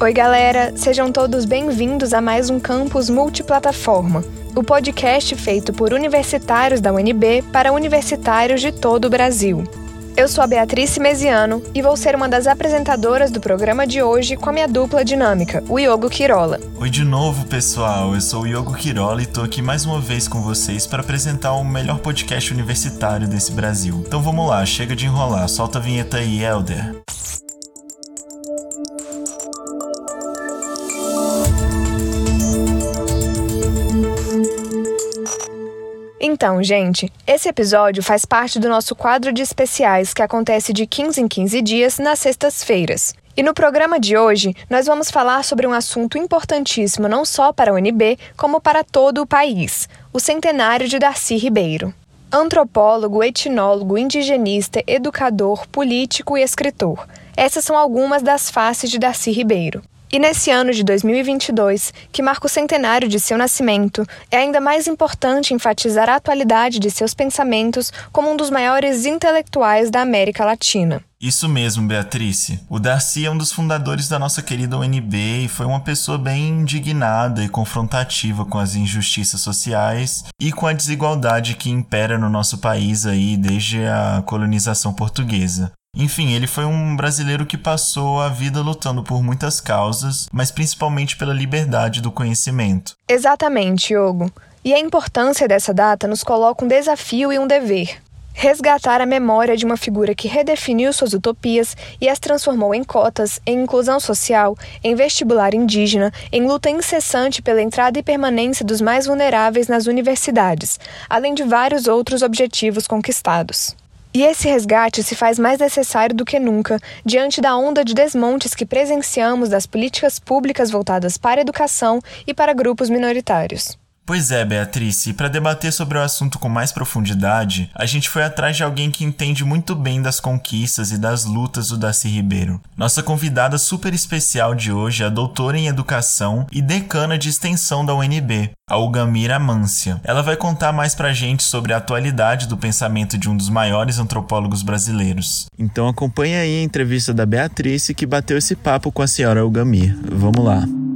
Oi, galera! Sejam todos bem-vindos a mais um Campus Multiplataforma, o podcast feito por universitários da UNB para universitários de todo o Brasil. Eu sou a Beatriz Mesiano e vou ser uma das apresentadoras do programa de hoje com a minha dupla dinâmica, o Iogo Quirola. Oi de novo, pessoal. Eu sou o Iogo Quirola e tô aqui mais uma vez com vocês para apresentar o melhor podcast universitário desse Brasil. Então vamos lá, chega de enrolar, solta a vinheta aí, Elder. Então, gente, esse episódio faz parte do nosso quadro de especiais que acontece de 15 em 15 dias nas sextas-feiras. E no programa de hoje, nós vamos falar sobre um assunto importantíssimo não só para a UNB, como para todo o país: o centenário de Darcy Ribeiro. Antropólogo, etnólogo, indigenista, educador, político e escritor. Essas são algumas das faces de Darcy Ribeiro. E nesse ano de 2022, que marca o centenário de seu nascimento, é ainda mais importante enfatizar a atualidade de seus pensamentos como um dos maiores intelectuais da América Latina. Isso mesmo, Beatrice. O Darcy é um dos fundadores da nossa querida UNB e foi uma pessoa bem indignada e confrontativa com as injustiças sociais e com a desigualdade que impera no nosso país aí desde a colonização portuguesa. Enfim, ele foi um brasileiro que passou a vida lutando por muitas causas, mas principalmente pela liberdade do conhecimento. Exatamente, Yogo. E a importância dessa data nos coloca um desafio e um dever. Resgatar a memória de uma figura que redefiniu suas utopias e as transformou em cotas, em inclusão social, em vestibular indígena, em luta incessante pela entrada e permanência dos mais vulneráveis nas universidades, além de vários outros objetivos conquistados. E esse resgate se faz mais necessário do que nunca diante da onda de desmontes que presenciamos das políticas públicas voltadas para a educação e para grupos minoritários. Pois é, Beatriz, e para debater sobre o assunto com mais profundidade, a gente foi atrás de alguém que entende muito bem das conquistas e das lutas do Darcy Ribeiro. Nossa convidada super especial de hoje é a doutora em educação e decana de extensão da UNB, a Ugamira. Ela vai contar mais pra gente sobre a atualidade do pensamento de um dos maiores antropólogos brasileiros. Então acompanha aí a entrevista da Beatriz que bateu esse papo com a senhora Ugamir. Vamos lá.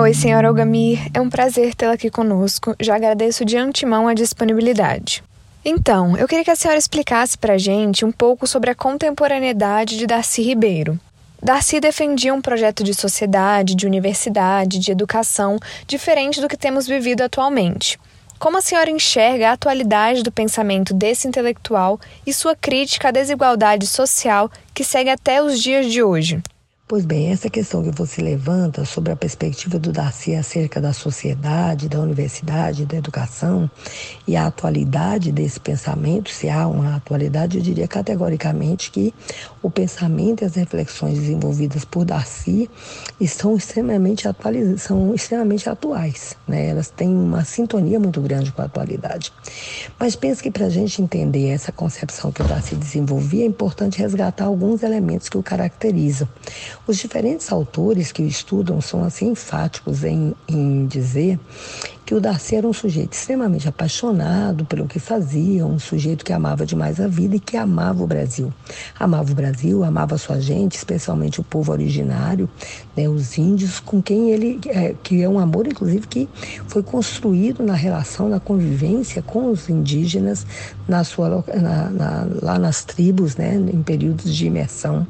Oi, senhora Olgamir, é um prazer tê-la aqui conosco. Já agradeço de antemão a disponibilidade. Então, eu queria que a senhora explicasse para a gente um pouco sobre a contemporaneidade de Darcy Ribeiro. Darcy defendia um projeto de sociedade, de universidade, de educação diferente do que temos vivido atualmente. Como a senhora enxerga a atualidade do pensamento desse intelectual e sua crítica à desigualdade social que segue até os dias de hoje? Pois bem, essa questão que você levanta sobre a perspectiva do Darcy acerca da sociedade, da universidade, da educação e a atualidade desse pensamento, se há uma atualidade, eu diria categoricamente que o pensamento e as reflexões desenvolvidas por Darcy estão extremamente, atualiz... são extremamente atuais, né? elas têm uma sintonia muito grande com a atualidade. Mas penso que para a gente entender essa concepção que o Darcy desenvolvia, é importante resgatar alguns elementos que o caracterizam. Os diferentes autores que o estudam são assim enfáticos em, em dizer que o Darcy era um sujeito extremamente apaixonado pelo que fazia, um sujeito que amava demais a vida e que amava o Brasil. Amava o Brasil, amava sua gente, especialmente o povo originário, né, os índios, com quem ele, é, que é um amor, inclusive, que foi construído na relação, na convivência com os indígenas, na sua, na, na, lá nas tribos, né, em períodos de imersão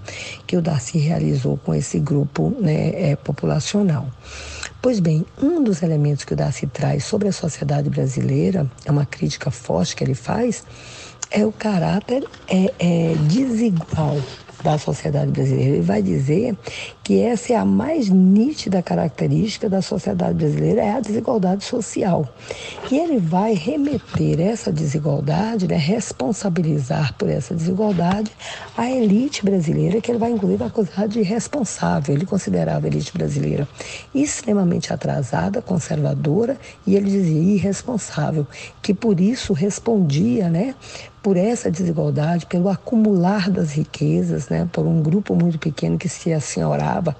que o Darcy realizou com esse grupo né, é, populacional. Pois bem, um dos elementos que o Darcy traz sobre a sociedade brasileira, é uma crítica forte que ele faz, é o caráter é, é desigual da sociedade brasileira. Ele vai dizer que essa é a mais nítida característica da sociedade brasileira, é a desigualdade social. E ele vai remeter essa desigualdade, né, responsabilizar por essa desigualdade a elite brasileira, que ele vai inclusive acusar de irresponsável. Ele considerava a elite brasileira extremamente atrasada, conservadora, e ele dizia irresponsável, que por isso respondia, né, por essa desigualdade, pelo acumular das riquezas, né, por um grupo muito pequeno que se assenhorava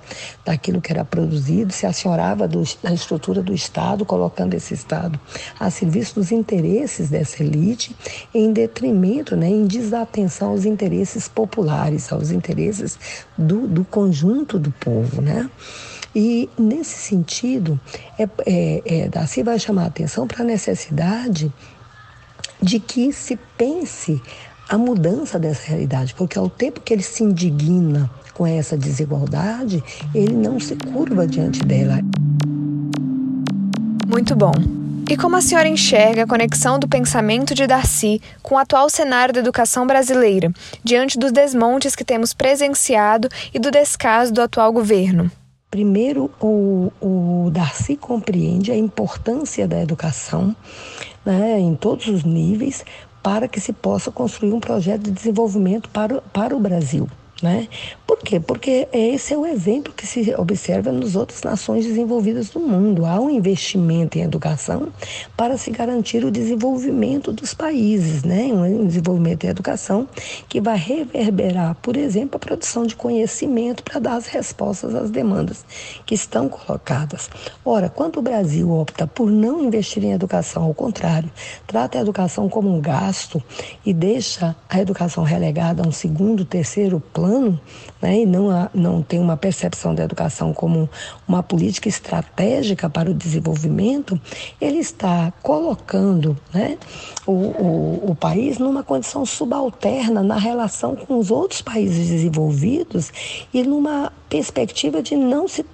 daquilo que era produzido, se assenhorava do, da estrutura do Estado, colocando esse Estado a serviço dos interesses dessa elite, em detrimento, né, em desatenção aos interesses populares, aos interesses do, do conjunto do povo. Né? E, nesse sentido, é, é, é, Darcy vai chamar a atenção para a necessidade de que se pense a mudança dessa realidade, porque ao tempo que ele se indigna com essa desigualdade, ele não se curva diante dela. Muito bom. E como a senhora enxerga a conexão do pensamento de Darcy com o atual cenário da educação brasileira, diante dos desmontes que temos presenciado e do descaso do atual governo? Primeiro, o, o Darcy compreende a importância da educação né, em todos os níveis para que se possa construir um projeto de desenvolvimento para, para o Brasil. Né? Por quê? Porque esse é o exemplo que se observa nas outras nações desenvolvidas do mundo. Há um investimento em educação para se garantir o desenvolvimento dos países, né? um desenvolvimento em educação que vai reverberar, por exemplo, a produção de conhecimento para dar as respostas às demandas que estão colocadas. Ora, quando o Brasil opta por não investir em educação, ao contrário, trata a educação como um gasto e deixa a educação relegada a um segundo, terceiro plano, plano né, e não, há, não tem uma percepção da educação como uma política estratégica para o desenvolvimento, ele está colocando né, o, o, o país numa condição subalterna na relação com os outros países desenvolvidos e numa perspectiva de não se,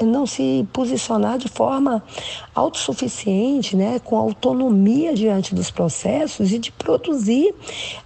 não se posicionar de forma autossuficiente, né, com autonomia diante dos processos e de produzir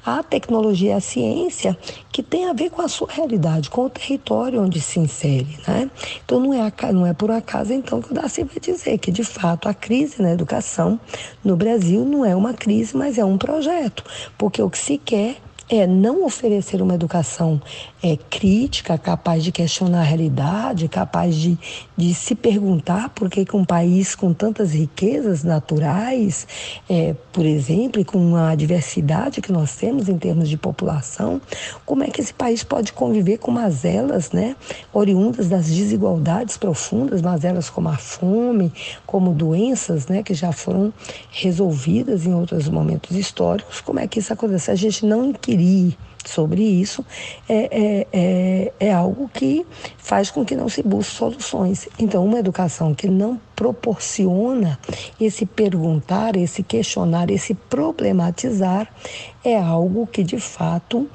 a tecnologia a ciência que tem a ver com a sua realidade, com o território onde se insere. Né? Então não é, não é por acaso então que o Darcy vai dizer que de fato a crise na educação no Brasil não é uma crise, mas é um projeto, porque o que se quer é não oferecer uma educação é, crítica, capaz de questionar a realidade, capaz de, de se perguntar por que, que um país com tantas riquezas naturais, é, por exemplo, e com a diversidade que nós temos em termos de população, como é que esse país pode conviver com mazelas, né, oriundas das desigualdades profundas, mazelas como a fome, como doenças, né, que já foram resolvidas em outros momentos históricos, como é que isso acontece? A gente não inquirir sobre isso é, é, é, é, algo que faz com que não se busque soluções. Então, uma educação que não proporciona esse perguntar, esse questionar, esse problematizar, é algo que de fato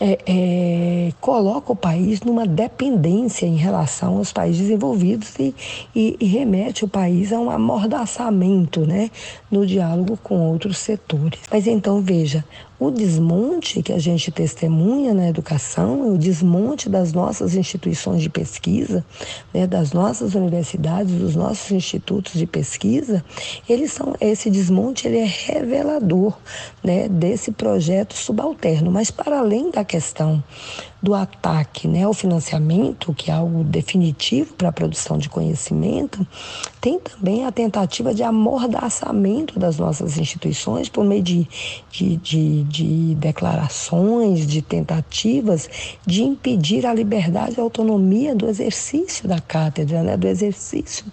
é, é, coloca o país numa dependência em relação aos países desenvolvidos e, e, e, remete o país a um amordaçamento né, no diálogo com outros setores. Mas então, veja, o desmonte que a gente testemunha na educação, o desmonte das nossas instituições de pesquisa, né, das nossas universidades, dos nossos institutos de pesquisa, eles são esse desmonte ele é revelador né, desse projeto subalterno. Mas para além da questão do ataque né, ao financiamento, que é algo definitivo para a produção de conhecimento, tem também a tentativa de amordaçamento das nossas instituições por meio de, de, de, de declarações, de tentativas de impedir a liberdade e a autonomia do exercício da cátedra, né, do exercício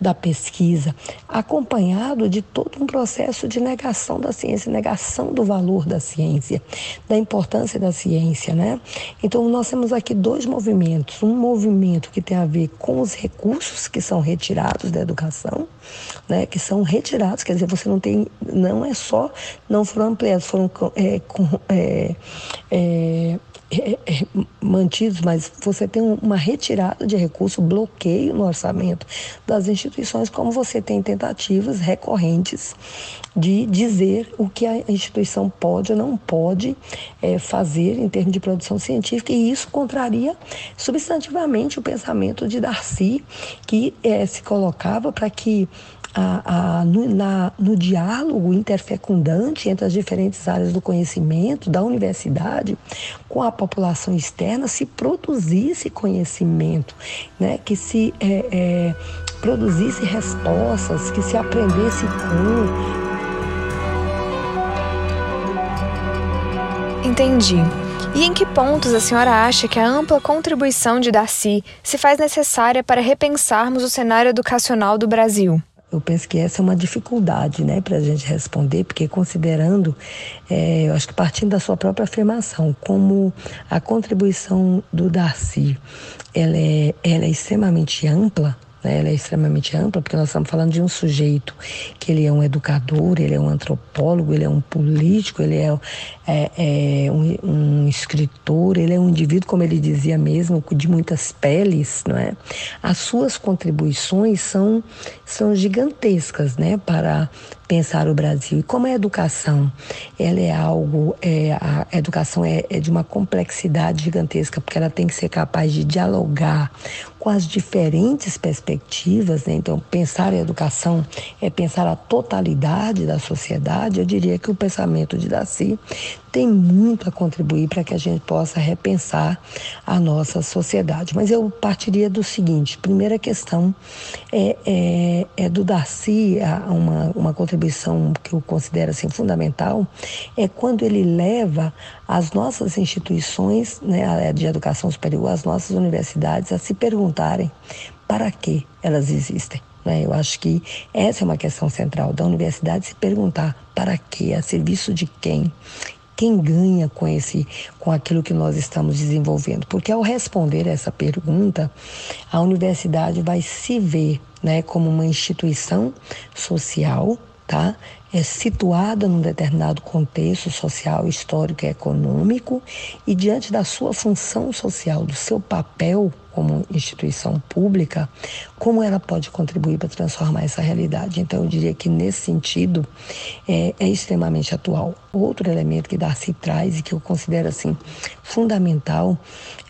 da pesquisa, acompanhado de todo um processo de negação da ciência, negação do valor da ciência, da importância da ciência. Né? Então, então, nós temos aqui dois movimentos. Um movimento que tem a ver com os recursos que são retirados da educação, né, que são retirados, quer dizer, você não tem, não é só, não foram ampliados, foram é, com, é, é, é, é, mantidos, mas você tem uma retirada de recurso, bloqueio no orçamento das instituições, como você tem tentativas recorrentes de dizer o que a instituição pode ou não pode é, fazer em termos de produção científica, e isso contraria substantivamente o pensamento de Darcy, que é, se colocava para que a, a, no, na, no diálogo interfecundante entre as diferentes áreas do conhecimento, da universidade, com a população externa, se produzisse conhecimento, né? que se é, é, produzisse respostas, que se aprendesse com Entendi. E em que pontos a senhora acha que a ampla contribuição de Darcy se faz necessária para repensarmos o cenário educacional do Brasil? Eu penso que essa é uma dificuldade, né, para a gente responder, porque considerando, é, eu acho que partindo da sua própria afirmação, como a contribuição do Darcy, ela é, ela é extremamente ampla, né? ela é extremamente ampla, porque nós estamos falando de um sujeito que ele é um educador, ele é um antropólogo, ele é um político, ele é, é, é um, um, escritor, ele é um indivíduo, como ele dizia mesmo, de muitas peles, não é? As suas contribuições são, são gigantescas, né, para pensar o Brasil. E como a educação, ela é algo, é, a educação é, é de uma complexidade gigantesca, porque ela tem que ser capaz de dialogar com as diferentes perspectivas, né? Então, pensar a educação é pensar a totalidade da sociedade. Eu diria que o pensamento de Daci tem muito a contribuir para que a gente possa repensar a nossa sociedade. Mas eu partiria do seguinte: primeira questão é, é, é do Darcy, uma, uma contribuição que eu considero assim, fundamental, é quando ele leva as nossas instituições né, de educação superior, as nossas universidades, a se perguntarem para que elas existem. Né? Eu acho que essa é uma questão central da universidade se perguntar para quê, a serviço de quem quem ganha com esse com aquilo que nós estamos desenvolvendo? Porque ao responder essa pergunta a universidade vai se ver né como uma instituição social tá? É situada num determinado contexto social, histórico e econômico e diante da sua função social, do seu papel como instituição pública, como ela pode contribuir para transformar essa realidade. Então, eu diria que nesse sentido é, é extremamente atual. Outro elemento que Darcy traz e que eu considero assim fundamental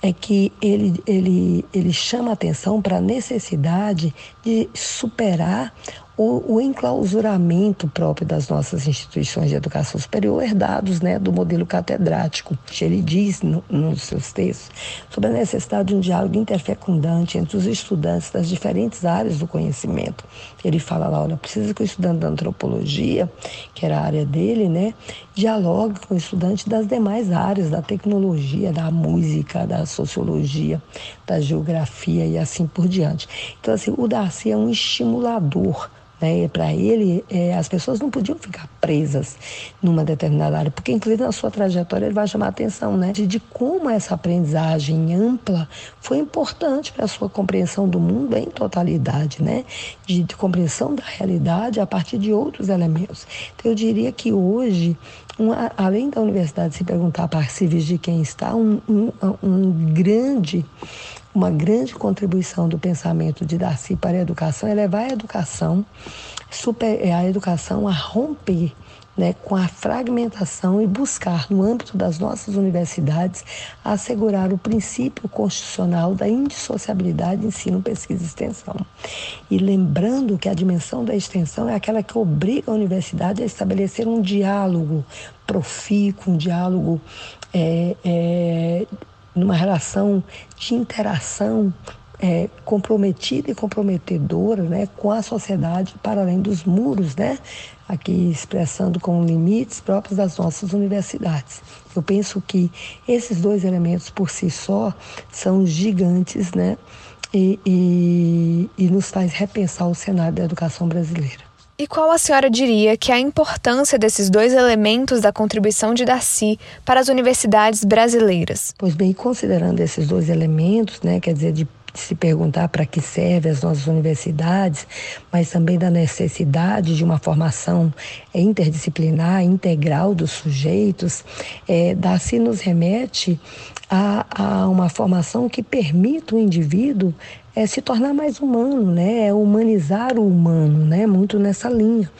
é que ele, ele, ele chama atenção para a necessidade de superar o, o, enclausuramento próprio das nossas instituições de educação superior, herdados né, do modelo catedrático. Ele diz no, nos seus textos sobre a necessidade de um diálogo interfecundante entre os estudantes das diferentes áreas do conhecimento. Ele fala lá, olha, precisa que o estudante da antropologia, que era a área dele, né, dialogue com o estudante das demais áreas, da tecnologia, da música, da sociologia, da geografia e assim por diante. Então, assim, o Darcy é um estimulador né? Para ele, é, as pessoas não podiam ficar presas numa determinada área, porque inclusive na sua trajetória ele vai chamar a atenção né? de, de como essa aprendizagem ampla foi importante para a sua compreensão do mundo em totalidade, né? de, de compreensão da realidade a partir de outros elementos. Então eu diria que hoje uma, além da universidade se perguntar para civis de quem está, um, um, um grande uma grande contribuição do pensamento de Darcy para a educação é levar a educação, super, é, a educação a romper né, com a fragmentação e buscar, no âmbito das nossas universidades, assegurar o princípio constitucional da indissociabilidade ensino, pesquisa e extensão. E lembrando que a dimensão da extensão é aquela que obriga a universidade a estabelecer um diálogo profícuo, um diálogo é, é, numa relação de interação é, comprometida e comprometedora né, com a sociedade para além dos muros, né, aqui expressando com limites próprios das nossas universidades. Eu penso que esses dois elementos por si só são gigantes né, e, e, e nos faz repensar o cenário da educação brasileira. E qual a senhora diria que é a importância desses dois elementos da contribuição de Darcy para as universidades brasileiras? Pois bem, considerando esses dois elementos, né, quer dizer, de se perguntar para que servem as nossas universidades, mas também da necessidade de uma formação interdisciplinar, integral dos sujeitos, é, Darcy nos remete a, a uma formação que permita o indivíduo é se tornar mais humano, né? É humanizar o humano, né? Muito nessa linha.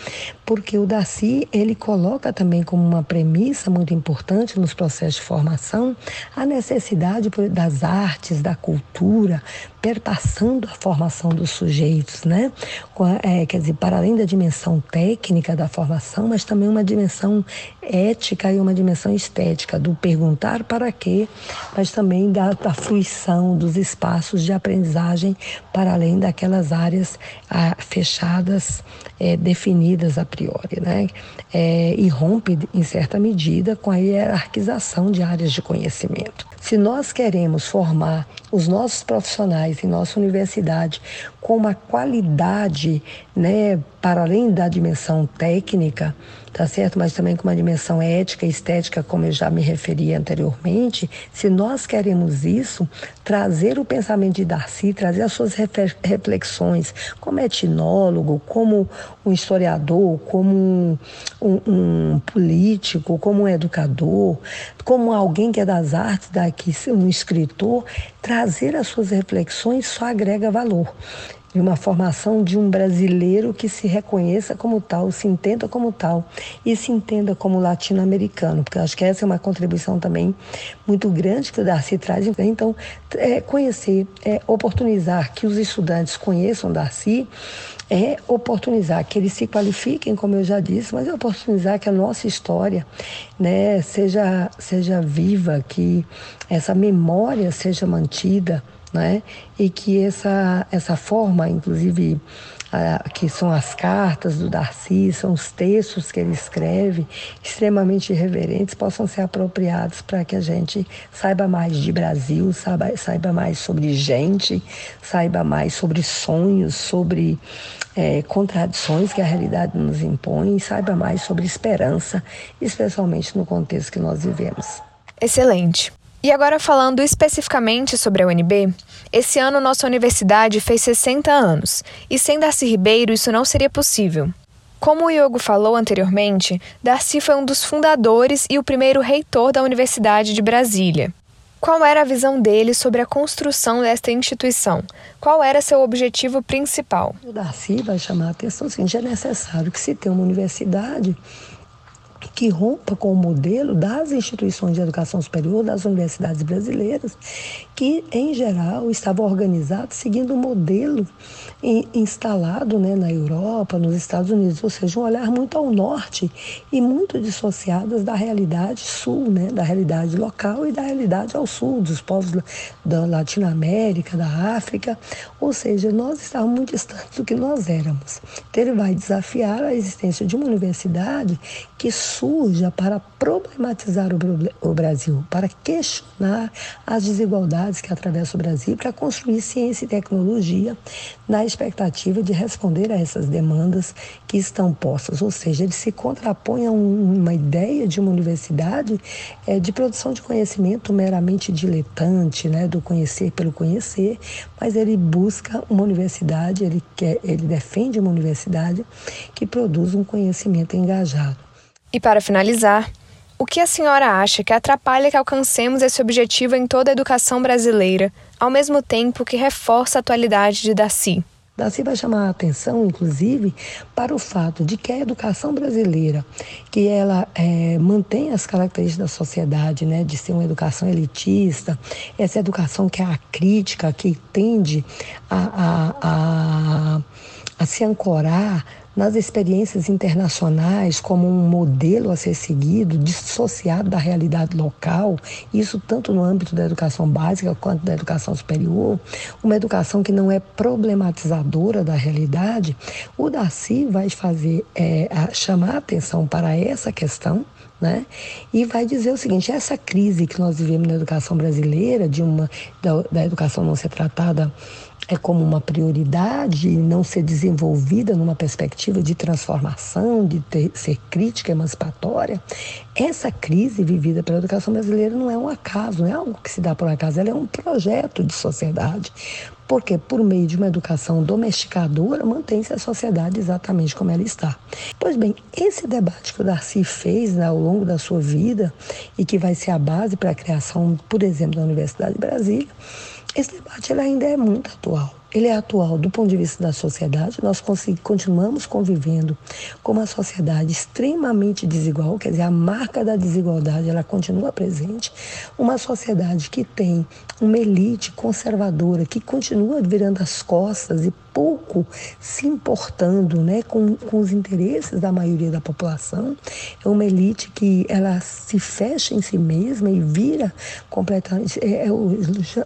Porque o Darcy, ele coloca também como uma premissa muito importante nos processos de formação a necessidade das artes, da cultura, perpassando a formação dos sujeitos, né? É, quer dizer, para além da dimensão técnica da formação, mas também uma dimensão ética e uma dimensão estética, do perguntar para quê, mas também da, da fruição dos espaços de aprendizagem para além daquelas áreas ah, fechadas, é, definidas a priori, né? É, e rompe, em certa medida, com a hierarquização de áreas de conhecimento. Se nós queremos formar os nossos profissionais em nossa universidade com uma qualidade, né, para além da dimensão técnica, tá certo? Mas também com uma dimensão ética estética, como eu já me referi anteriormente. Se nós queremos isso, trazer o pensamento de Darcy, trazer as suas reflexões como etnólogo, como um historiador, como um, um, um político, como um educador, como alguém que é das artes, daqui, um escritor, trazer as suas reflexões só agrega valor de uma formação de um brasileiro que se reconheça como tal, se entenda como tal e se entenda como latino-americano, porque acho que essa é uma contribuição também muito grande que o Darcy traz. Então, é, conhecer, é, oportunizar que os estudantes conheçam Darcy, é oportunizar que eles se qualifiquem, como eu já disse, mas é oportunizar que a nossa história né, seja, seja viva, que essa memória seja mantida né? E que essa, essa forma, inclusive, que são as cartas do Darcy, são os textos que ele escreve, extremamente irreverentes, possam ser apropriados para que a gente saiba mais de Brasil, saiba, saiba mais sobre gente, saiba mais sobre sonhos, sobre é, contradições que a realidade nos impõe, saiba mais sobre esperança, especialmente no contexto que nós vivemos. Excelente. E agora falando especificamente sobre a UNB, esse ano nossa universidade fez 60 anos, e sem Darcy Ribeiro isso não seria possível. Como o Iogo falou anteriormente, Darcy foi um dos fundadores e o primeiro reitor da Universidade de Brasília. Qual era a visão dele sobre a construção desta instituição? Qual era seu objetivo principal? O Darcy vai chamar a atenção, assim, já é necessário que se tenha uma universidade que rompa com o modelo das instituições de educação superior, das universidades brasileiras, que, em geral, estavam organizadas seguindo o um modelo instalado né, na Europa, nos Estados Unidos, ou seja, um olhar muito ao norte e muito dissociadas da realidade sul, né, da realidade local e da realidade ao sul, dos povos da Latinoamérica, da África, ou seja, nós estávamos muito distantes do que nós éramos. Então, ele vai desafiar a existência de uma universidade que surja para problematizar o Brasil, para questionar as desigualdades que atravessam o Brasil, para construir ciência e tecnologia na expectativa de responder a essas demandas que estão postas. Ou seja, ele se contrapõe a um, uma ideia de uma universidade é, de produção de conhecimento meramente diletante, né, do conhecer pelo conhecer, mas ele busca uma universidade, ele, quer, ele defende uma universidade que produz um conhecimento engajado. E para finalizar, o que a senhora acha que atrapalha que alcancemos esse objetivo em toda a educação brasileira, ao mesmo tempo que reforça a atualidade de Daci? Daci vai chamar a atenção, inclusive, para o fato de que a educação brasileira, que ela é, mantém as características da sociedade, né, de ser uma educação elitista, essa educação que é a crítica, que tende a, a, a, a se ancorar nas experiências internacionais como um modelo a ser seguido, dissociado da realidade local, isso tanto no âmbito da educação básica quanto da educação superior, uma educação que não é problematizadora da realidade, o Darcy vai fazer, é, chamar a atenção para essa questão, né? E vai dizer o seguinte: essa crise que nós vivemos na educação brasileira, de uma da, da educação não ser tratada é como uma prioridade e não ser desenvolvida numa perspectiva de transformação, de ter, ser crítica emancipatória, essa crise vivida pela educação brasileira não é um acaso, não é algo que se dá por acaso, ela é um projeto de sociedade. Porque por meio de uma educação domesticadora mantém-se a sociedade exatamente como ela está. Pois bem, esse debate que o Darcy fez né, ao longo da sua vida e que vai ser a base para a criação, por exemplo, da Universidade de Brasília, esse debate ainda é muito atual. ele é atual do ponto de vista da sociedade. Nós continuamos convivendo com uma sociedade extremamente desigual, quer dizer, a marca da desigualdade ela continua presente. Uma sociedade que tem uma elite conservadora que continua virando as costas e pouco se importando né, com, com os interesses da maioria da população. É uma elite que ela se fecha em si mesma e vira completamente, é, é,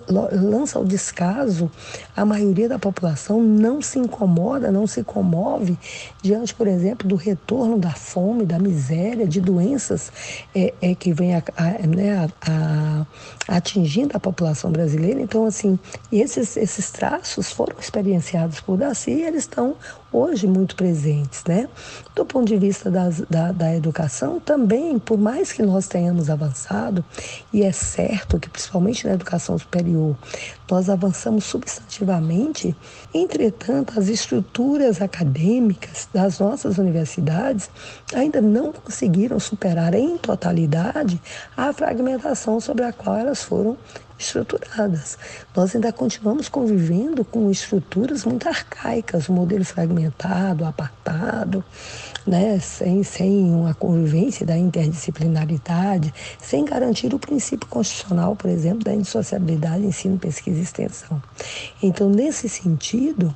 lança ao descaso a maioria da população, não se incomoda, não se comove diante, por exemplo, do retorno da fome, da miséria, de doenças é, é que vem a, a, né, a, atingindo a população brasileira. Então, assim, esses, esses traços foram experienciados por Darcy, eles estão hoje muito presentes, né? Do ponto de vista das, da, da educação, também, por mais que nós tenhamos avançado, e é certo que principalmente na educação superior nós avançamos substantivamente, entretanto, as estruturas acadêmicas das nossas universidades ainda não conseguiram superar em totalidade a fragmentação sobre a qual elas foram estruturadas. Nós ainda continuamos convivendo com estruturas muito arcaicas, o modelo fragmentado, apartado, né, sem, sem uma convivência da interdisciplinaridade, sem garantir o princípio constitucional, por exemplo, da indissociabilidade ensino, pesquisa e extensão. Então, nesse sentido,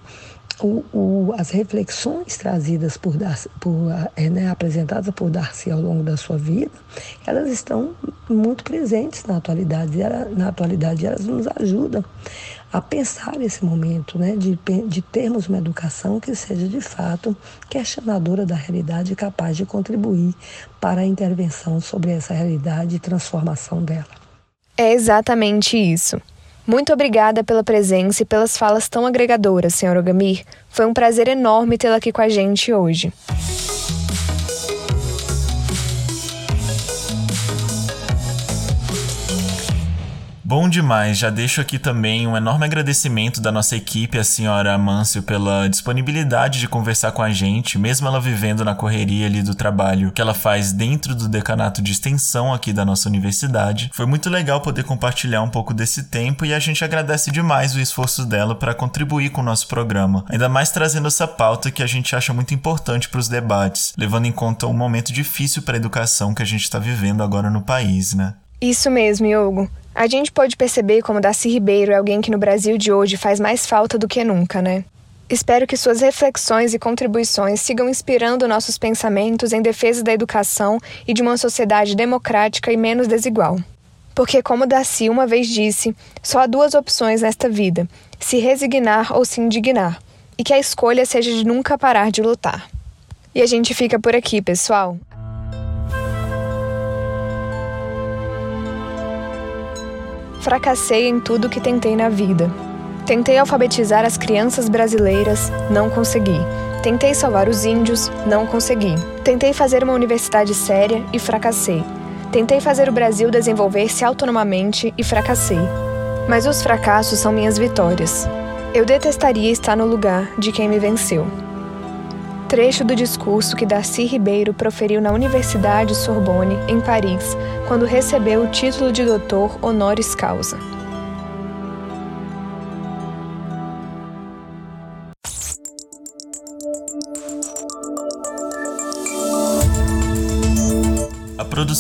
o, o, as reflexões trazidas por, por é, né, apresentadas por Darcy ao longo da sua vida, elas estão muito presentes na atualidade. Ela, na atualidade, elas nos ajudam a pensar esse momento, né, de, de termos uma educação que seja de fato questionadora da realidade e capaz de contribuir para a intervenção sobre essa realidade e transformação dela. É exatamente isso. Muito obrigada pela presença e pelas falas tão agregadoras, senhor Ogamir. Foi um prazer enorme tê-la aqui com a gente hoje. Bom demais, já deixo aqui também um enorme agradecimento da nossa equipe, a senhora Amâncio, pela disponibilidade de conversar com a gente, mesmo ela vivendo na correria ali do trabalho que ela faz dentro do decanato de extensão aqui da nossa universidade. Foi muito legal poder compartilhar um pouco desse tempo e a gente agradece demais o esforço dela para contribuir com o nosso programa, ainda mais trazendo essa pauta que a gente acha muito importante para os debates, levando em conta o momento difícil para a educação que a gente está vivendo agora no país, né? Isso mesmo, Yogo. A gente pode perceber como Darcy Ribeiro é alguém que no Brasil de hoje faz mais falta do que nunca, né? Espero que suas reflexões e contribuições sigam inspirando nossos pensamentos em defesa da educação e de uma sociedade democrática e menos desigual. Porque, como Darcy uma vez disse, só há duas opções nesta vida: se resignar ou se indignar, e que a escolha seja de nunca parar de lutar. E a gente fica por aqui, pessoal. Fracassei em tudo que tentei na vida. Tentei alfabetizar as crianças brasileiras, não consegui. Tentei salvar os índios, não consegui. Tentei fazer uma universidade séria e fracassei. Tentei fazer o Brasil desenvolver-se autonomamente e fracassei. Mas os fracassos são minhas vitórias. Eu detestaria estar no lugar de quem me venceu trecho do discurso que Darcy Ribeiro proferiu na Universidade Sorbonne, em Paris, quando recebeu o título de doutor honoris causa.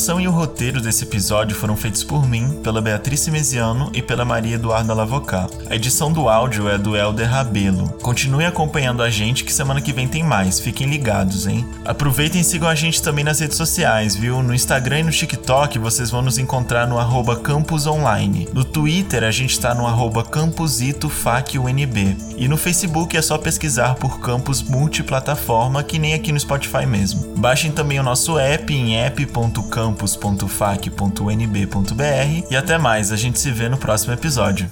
Produção e o roteiro desse episódio foram feitos por mim, pela Beatriz Mesiano e pela Maria Eduarda Lavocá. A edição do áudio é do Helder Rabelo. Continue acompanhando a gente que semana que vem tem mais, fiquem ligados, hein? Aproveitem e sigam a gente também nas redes sociais, viu? No Instagram e no TikTok vocês vão nos encontrar no arroba campusonline. No Twitter a gente tá no arroba campusitoFacUNB. E no Facebook é só pesquisar por campus multiplataforma, que nem aqui no Spotify mesmo. Baixem também o nosso app em app.com campus.fac.nb.br e até mais, a gente se vê no próximo episódio.